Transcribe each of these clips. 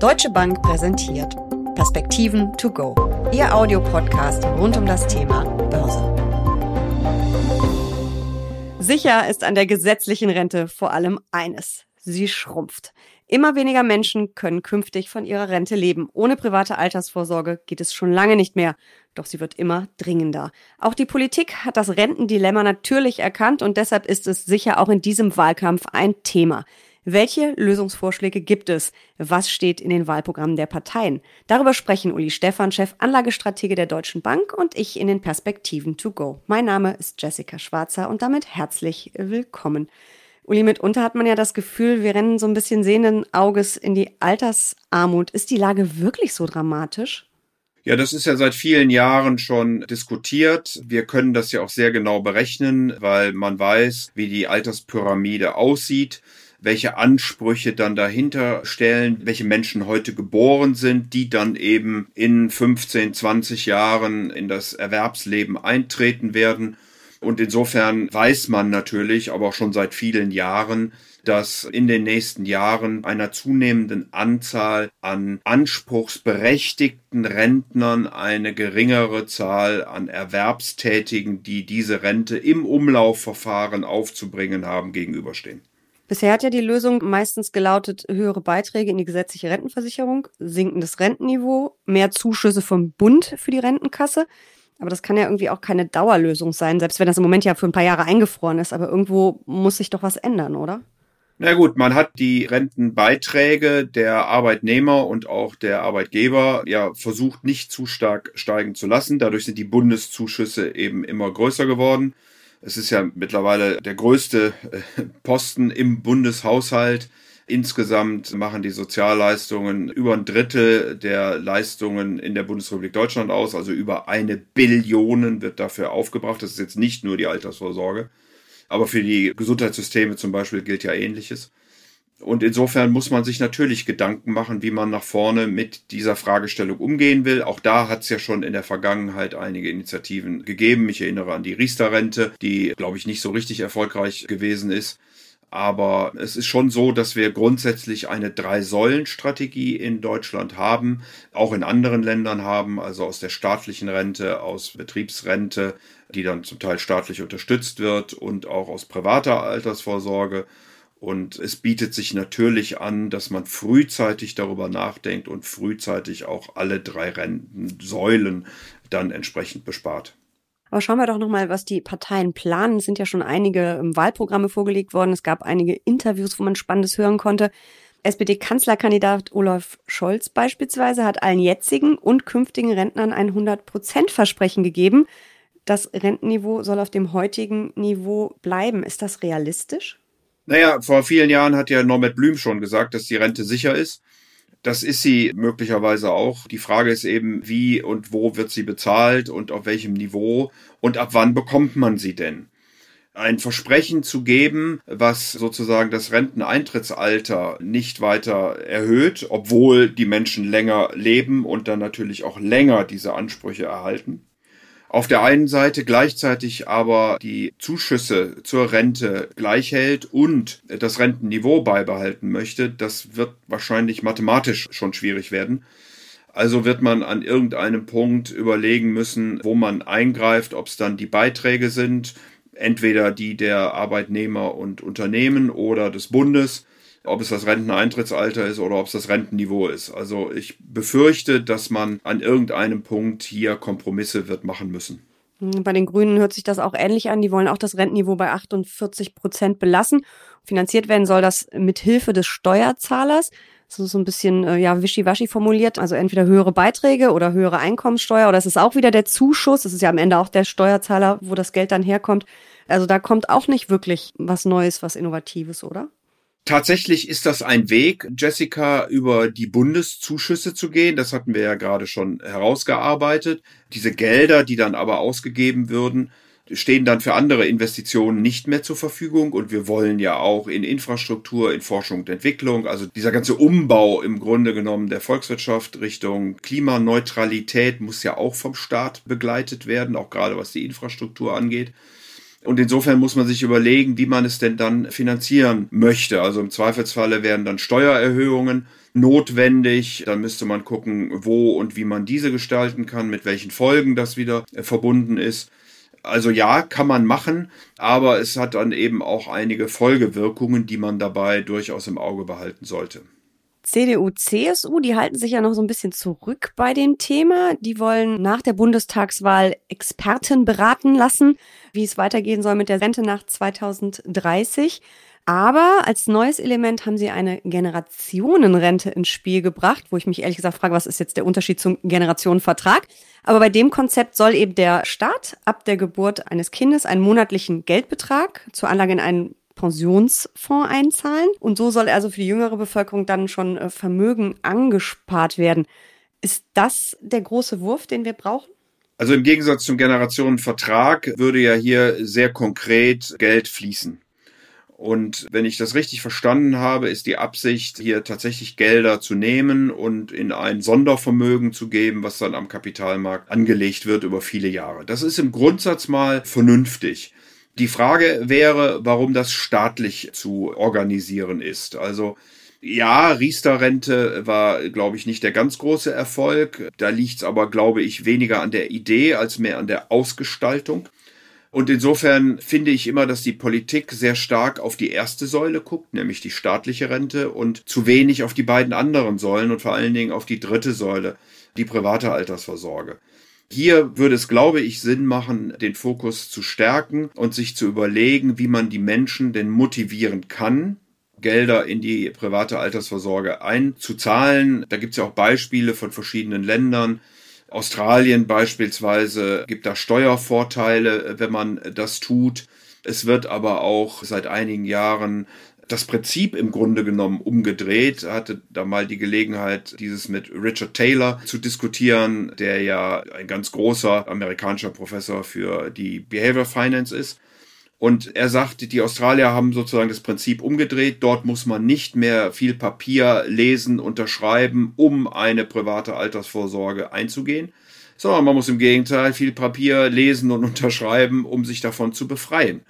Deutsche Bank präsentiert Perspektiven to go, Ihr Audiopodcast rund um das Thema Börse. Sicher ist an der gesetzlichen Rente vor allem eines. Sie schrumpft. Immer weniger Menschen können künftig von ihrer Rente leben. Ohne private Altersvorsorge geht es schon lange nicht mehr. Doch sie wird immer dringender. Auch die Politik hat das Rentendilemma natürlich erkannt und deshalb ist es sicher auch in diesem Wahlkampf ein Thema. Welche Lösungsvorschläge gibt es? Was steht in den Wahlprogrammen der Parteien? Darüber sprechen Uli Stephan, Chef Anlagestratege der Deutschen Bank und ich in den Perspektiven to go. Mein Name ist Jessica Schwarzer und damit herzlich willkommen. Uli, mitunter hat man ja das Gefühl, wir rennen so ein bisschen sehenden Auges in die Altersarmut. Ist die Lage wirklich so dramatisch? Ja, das ist ja seit vielen Jahren schon diskutiert. Wir können das ja auch sehr genau berechnen, weil man weiß, wie die Alterspyramide aussieht welche Ansprüche dann dahinter stellen, welche Menschen heute geboren sind, die dann eben in 15, 20 Jahren in das Erwerbsleben eintreten werden. Und insofern weiß man natürlich, aber auch schon seit vielen Jahren, dass in den nächsten Jahren einer zunehmenden Anzahl an anspruchsberechtigten Rentnern eine geringere Zahl an Erwerbstätigen, die diese Rente im Umlaufverfahren aufzubringen haben, gegenüberstehen. Bisher hat ja die Lösung meistens gelautet, höhere Beiträge in die gesetzliche Rentenversicherung, sinkendes Rentenniveau, mehr Zuschüsse vom Bund für die Rentenkasse. Aber das kann ja irgendwie auch keine Dauerlösung sein, selbst wenn das im Moment ja für ein paar Jahre eingefroren ist. Aber irgendwo muss sich doch was ändern, oder? Na gut, man hat die Rentenbeiträge der Arbeitnehmer und auch der Arbeitgeber ja versucht nicht zu stark steigen zu lassen. Dadurch sind die Bundeszuschüsse eben immer größer geworden. Es ist ja mittlerweile der größte äh, Posten im Bundeshaushalt. Insgesamt machen die Sozialleistungen über ein Drittel der Leistungen in der Bundesrepublik Deutschland aus. Also über eine Billion wird dafür aufgebracht. Das ist jetzt nicht nur die Altersvorsorge. Aber für die Gesundheitssysteme zum Beispiel gilt ja Ähnliches. Und insofern muss man sich natürlich Gedanken machen, wie man nach vorne mit dieser Fragestellung umgehen will. Auch da hat es ja schon in der Vergangenheit einige Initiativen gegeben. Ich erinnere an die Riester-Rente, die, glaube ich, nicht so richtig erfolgreich gewesen ist. Aber es ist schon so, dass wir grundsätzlich eine Drei-Säulen-Strategie in Deutschland haben, auch in anderen Ländern haben, also aus der staatlichen Rente, aus Betriebsrente, die dann zum Teil staatlich unterstützt wird und auch aus privater Altersvorsorge. Und es bietet sich natürlich an, dass man frühzeitig darüber nachdenkt und frühzeitig auch alle drei Rentensäulen dann entsprechend bespart. Aber schauen wir doch nochmal, was die Parteien planen. Es sind ja schon einige ähm, Wahlprogramme vorgelegt worden. Es gab einige Interviews, wo man Spannendes hören konnte. SPD-Kanzlerkandidat Olaf Scholz beispielsweise hat allen jetzigen und künftigen Rentnern ein 100-Prozent-Versprechen gegeben. Das Rentenniveau soll auf dem heutigen Niveau bleiben. Ist das realistisch? Naja, vor vielen Jahren hat ja Norbert Blüm schon gesagt, dass die Rente sicher ist. Das ist sie möglicherweise auch. Die Frage ist eben, wie und wo wird sie bezahlt und auf welchem Niveau und ab wann bekommt man sie denn? Ein Versprechen zu geben, was sozusagen das Renteneintrittsalter nicht weiter erhöht, obwohl die Menschen länger leben und dann natürlich auch länger diese Ansprüche erhalten auf der einen Seite gleichzeitig aber die Zuschüsse zur Rente gleich hält und das Rentenniveau beibehalten möchte, das wird wahrscheinlich mathematisch schon schwierig werden. Also wird man an irgendeinem Punkt überlegen müssen, wo man eingreift, ob es dann die Beiträge sind, entweder die der Arbeitnehmer und Unternehmen oder des Bundes ob es das Renteneintrittsalter ist oder ob es das Rentenniveau ist. Also ich befürchte, dass man an irgendeinem Punkt hier Kompromisse wird machen müssen. Hm, bei den Grünen hört sich das auch ähnlich an. Die wollen auch das Rentenniveau bei 48 Prozent belassen. Finanziert werden soll das mit Hilfe des Steuerzahlers. Das ist so ein bisschen äh, ja wischiwaschi formuliert. Also entweder höhere Beiträge oder höhere Einkommenssteuer oder es ist auch wieder der Zuschuss. Das ist ja am Ende auch der Steuerzahler, wo das Geld dann herkommt. Also da kommt auch nicht wirklich was Neues, was Innovatives, oder? Tatsächlich ist das ein Weg, Jessica, über die Bundeszuschüsse zu gehen. Das hatten wir ja gerade schon herausgearbeitet. Diese Gelder, die dann aber ausgegeben würden, stehen dann für andere Investitionen nicht mehr zur Verfügung. Und wir wollen ja auch in Infrastruktur, in Forschung und Entwicklung, also dieser ganze Umbau im Grunde genommen der Volkswirtschaft Richtung Klimaneutralität muss ja auch vom Staat begleitet werden, auch gerade was die Infrastruktur angeht. Und insofern muss man sich überlegen, wie man es denn dann finanzieren möchte. Also im Zweifelsfalle werden dann Steuererhöhungen notwendig. Dann müsste man gucken, wo und wie man diese gestalten kann, mit welchen Folgen das wieder äh, verbunden ist. Also ja, kann man machen, aber es hat dann eben auch einige Folgewirkungen, die man dabei durchaus im Auge behalten sollte. CDU, CSU, die halten sich ja noch so ein bisschen zurück bei dem Thema. Die wollen nach der Bundestagswahl Experten beraten lassen, wie es weitergehen soll mit der Rente nach 2030. Aber als neues Element haben sie eine Generationenrente ins Spiel gebracht, wo ich mich ehrlich gesagt frage, was ist jetzt der Unterschied zum Generationenvertrag? Aber bei dem Konzept soll eben der Staat ab der Geburt eines Kindes einen monatlichen Geldbetrag zur Anlage in einen Pensionsfonds einzahlen. Und so soll also für die jüngere Bevölkerung dann schon äh, Vermögen angespart werden. Ist das der große Wurf, den wir brauchen? Also im Gegensatz zum Generationenvertrag würde ja hier sehr konkret Geld fließen. Und wenn ich das richtig verstanden habe, ist die Absicht, hier tatsächlich Gelder zu nehmen und in ein Sondervermögen zu geben, was dann am Kapitalmarkt angelegt wird über viele Jahre. Das ist im Grundsatz mal vernünftig. Die Frage wäre, warum das staatlich zu organisieren ist. Also ja, Riester-Rente war, glaube ich, nicht der ganz große Erfolg. Da liegt es aber, glaube ich, weniger an der Idee als mehr an der Ausgestaltung. Und insofern finde ich immer, dass die Politik sehr stark auf die erste Säule guckt, nämlich die staatliche Rente, und zu wenig auf die beiden anderen Säulen und vor allen Dingen auf die dritte Säule, die private Altersvorsorge. Hier würde es, glaube ich, Sinn machen, den Fokus zu stärken und sich zu überlegen, wie man die Menschen denn motivieren kann, Gelder in die private Altersvorsorge einzuzahlen. Da gibt es ja auch Beispiele von verschiedenen Ländern. Australien beispielsweise gibt da Steuervorteile, wenn man das tut. Es wird aber auch seit einigen Jahren das Prinzip im Grunde genommen umgedreht. Hatte da mal die Gelegenheit, dieses mit Richard Taylor zu diskutieren, der ja ein ganz großer amerikanischer Professor für die Behavior Finance ist. Und er sagt, die Australier haben sozusagen das Prinzip umgedreht. Dort muss man nicht mehr viel Papier lesen, unterschreiben, um eine private Altersvorsorge einzugehen, sondern man muss im Gegenteil viel Papier lesen und unterschreiben, um sich davon zu befreien.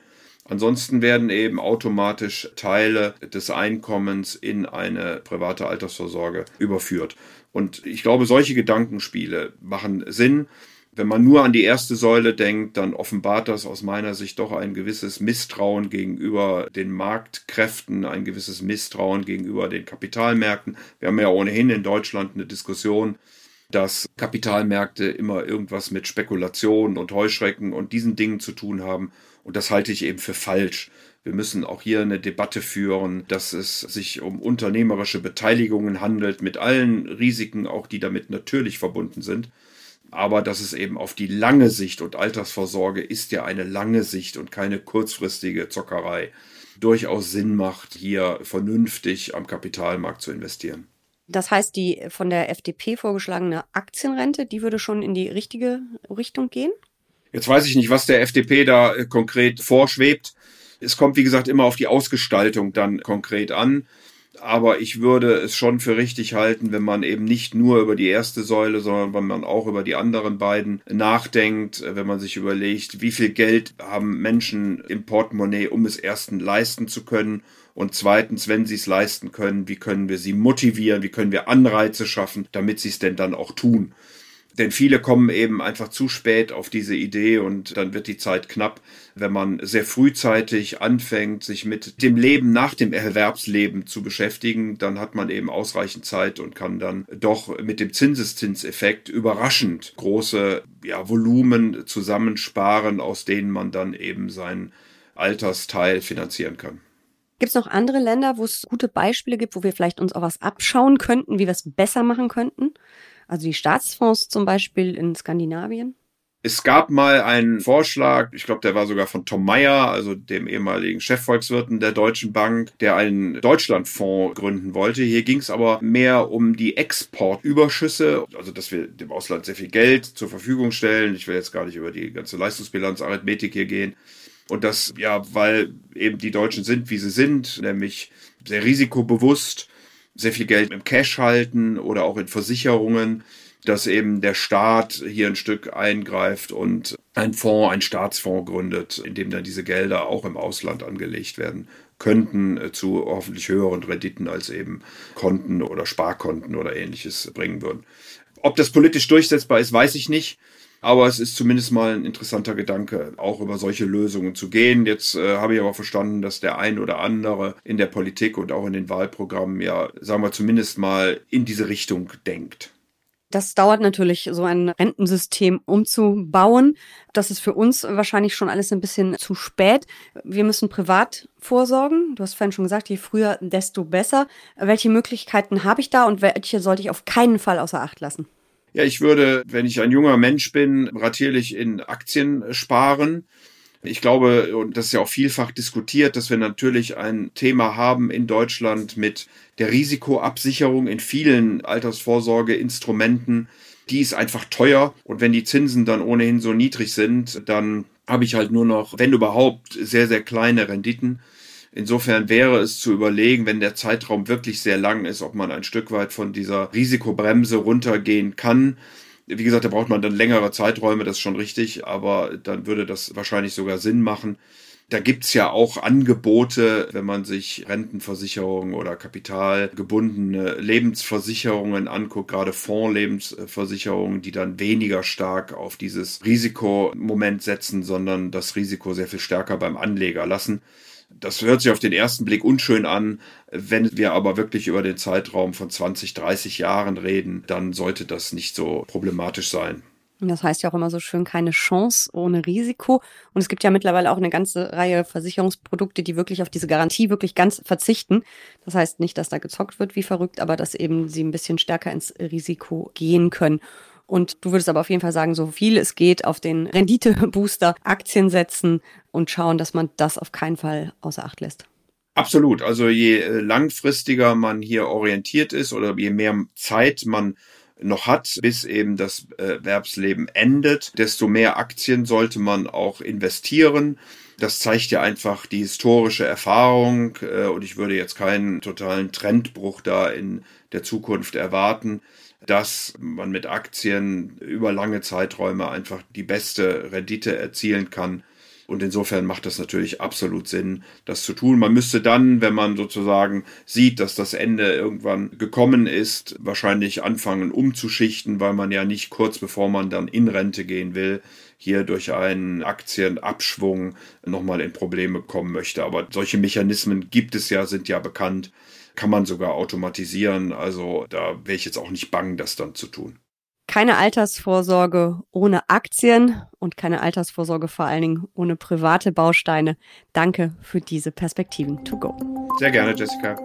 Ansonsten werden eben automatisch Teile des Einkommens in eine private Altersvorsorge überführt. Und ich glaube, solche Gedankenspiele machen Sinn. Wenn man nur an die erste Säule denkt, dann offenbart das aus meiner Sicht doch ein gewisses Misstrauen gegenüber den Marktkräften, ein gewisses Misstrauen gegenüber den Kapitalmärkten. Wir haben ja ohnehin in Deutschland eine Diskussion, dass Kapitalmärkte immer irgendwas mit Spekulationen und Heuschrecken und diesen Dingen zu tun haben. Und das halte ich eben für falsch. Wir müssen auch hier eine Debatte führen, dass es sich um unternehmerische Beteiligungen handelt, mit allen Risiken, auch die damit natürlich verbunden sind. Aber dass es eben auf die lange Sicht und Altersvorsorge ist ja eine lange Sicht und keine kurzfristige Zockerei durchaus Sinn macht, hier vernünftig am Kapitalmarkt zu investieren. Das heißt, die von der FDP vorgeschlagene Aktienrente, die würde schon in die richtige Richtung gehen? Jetzt weiß ich nicht, was der FDP da äh, konkret vorschwebt. Es kommt, wie gesagt, immer auf die Ausgestaltung dann konkret an. Aber ich würde es schon für richtig halten, wenn man eben nicht nur über die erste Säule, sondern wenn man auch über die anderen beiden nachdenkt, wenn man sich überlegt, wie viel Geld haben Menschen im Portemonnaie, um es erstens leisten zu können und zweitens, wenn sie es leisten können, wie können wir sie motivieren, wie können wir Anreize schaffen, damit sie es denn dann auch tun. Denn viele kommen eben einfach zu spät auf diese Idee und dann wird die Zeit knapp, wenn man sehr frühzeitig anfängt, sich mit dem Leben nach dem Erwerbsleben zu beschäftigen, dann hat man eben ausreichend Zeit und kann dann doch mit dem Zinseszinseffekt überraschend große ja, Volumen zusammensparen, aus denen man dann eben seinen Altersteil finanzieren kann. Gibt es noch andere Länder, wo es gute Beispiele gibt, wo wir vielleicht uns auch was abschauen könnten, wie wir es besser machen könnten? Also die Staatsfonds zum Beispiel in Skandinavien? Es gab mal einen Vorschlag, ich glaube, der war sogar von Tom Meyer, also dem ehemaligen Chefvolkswirten der Deutschen Bank, der einen Deutschlandfonds gründen wollte. Hier ging es aber mehr um die Exportüberschüsse, also dass wir dem Ausland sehr viel Geld zur Verfügung stellen. Ich will jetzt gar nicht über die ganze Leistungsbilanz, Arithmetik hier gehen. Und das, ja, weil eben die Deutschen sind, wie sie sind, nämlich sehr risikobewusst sehr viel Geld im Cash halten oder auch in Versicherungen, dass eben der Staat hier ein Stück eingreift und ein Fonds, ein Staatsfonds gründet, in dem dann diese Gelder auch im Ausland angelegt werden könnten äh, zu hoffentlich höheren Renditen als eben Konten oder Sparkonten oder ähnliches bringen würden. Ob das politisch durchsetzbar ist, weiß ich nicht. Aber es ist zumindest mal ein interessanter Gedanke, auch über solche Lösungen zu gehen. Jetzt äh, habe ich aber verstanden, dass der ein oder andere in der Politik und auch in den Wahlprogrammen ja, sagen wir zumindest mal, in diese Richtung denkt. Das dauert natürlich, so ein Rentensystem umzubauen. Das ist für uns wahrscheinlich schon alles ein bisschen zu spät. Wir müssen privat vorsorgen. Du hast vorhin schon gesagt, je früher, desto besser. Welche Möglichkeiten habe ich da und welche sollte ich auf keinen Fall außer Acht lassen? Ja, ich würde, wenn ich ein junger Mensch bin, ratierlich in Aktien sparen. Ich glaube, und das ist ja auch vielfach diskutiert, dass wir natürlich ein Thema haben in Deutschland mit der Risikoabsicherung in vielen Altersvorsorgeinstrumenten. Die ist einfach teuer und wenn die Zinsen dann ohnehin so niedrig sind, dann habe ich halt nur noch, wenn überhaupt, sehr, sehr kleine Renditen. Insofern wäre es zu überlegen, wenn der Zeitraum wirklich sehr lang ist, ob man ein Stück weit von dieser Risikobremse runtergehen kann. Wie gesagt, da braucht man dann längere Zeiträume, das ist schon richtig, aber dann würde das wahrscheinlich sogar Sinn machen. Da gibt's ja auch Angebote, wenn man sich Rentenversicherungen oder kapitalgebundene Lebensversicherungen anguckt, gerade Fondslebensversicherungen, die dann weniger stark auf dieses Risikomoment setzen, sondern das Risiko sehr viel stärker beim Anleger lassen. Das hört sich auf den ersten Blick unschön an. Wenn wir aber wirklich über den Zeitraum von 20, 30 Jahren reden, dann sollte das nicht so problematisch sein. Das heißt ja auch immer so schön, keine Chance ohne Risiko. Und es gibt ja mittlerweile auch eine ganze Reihe Versicherungsprodukte, die wirklich auf diese Garantie wirklich ganz verzichten. Das heißt nicht, dass da gezockt wird wie verrückt, aber dass eben sie ein bisschen stärker ins Risiko gehen können. Und du würdest aber auf jeden Fall sagen, so viel es geht, auf den Renditebooster Aktien setzen und schauen, dass man das auf keinen Fall außer Acht lässt. Absolut. Also je äh, langfristiger man hier orientiert ist oder je mehr Zeit man noch hat, bis eben das Erwerbsleben endet, desto mehr Aktien sollte man auch investieren. Das zeigt ja einfach die historische Erfahrung äh, und ich würde jetzt keinen totalen Trendbruch da in der Zukunft erwarten dass man mit Aktien über lange Zeiträume einfach die beste Rendite erzielen kann. Und insofern macht das natürlich absolut Sinn, das zu tun. Man müsste dann, wenn man sozusagen sieht, dass das Ende irgendwann gekommen ist, wahrscheinlich anfangen umzuschichten, weil man ja nicht kurz bevor man dann in Rente gehen will, hier durch einen Aktienabschwung nochmal in Probleme kommen möchte. Aber solche Mechanismen gibt es ja, sind ja bekannt kann man sogar automatisieren. Also da wäre ich jetzt auch nicht bang, das dann zu tun. Keine Altersvorsorge ohne Aktien und keine Altersvorsorge vor allen Dingen ohne private Bausteine. Danke für diese Perspektiven to go. Sehr gerne, Jessica.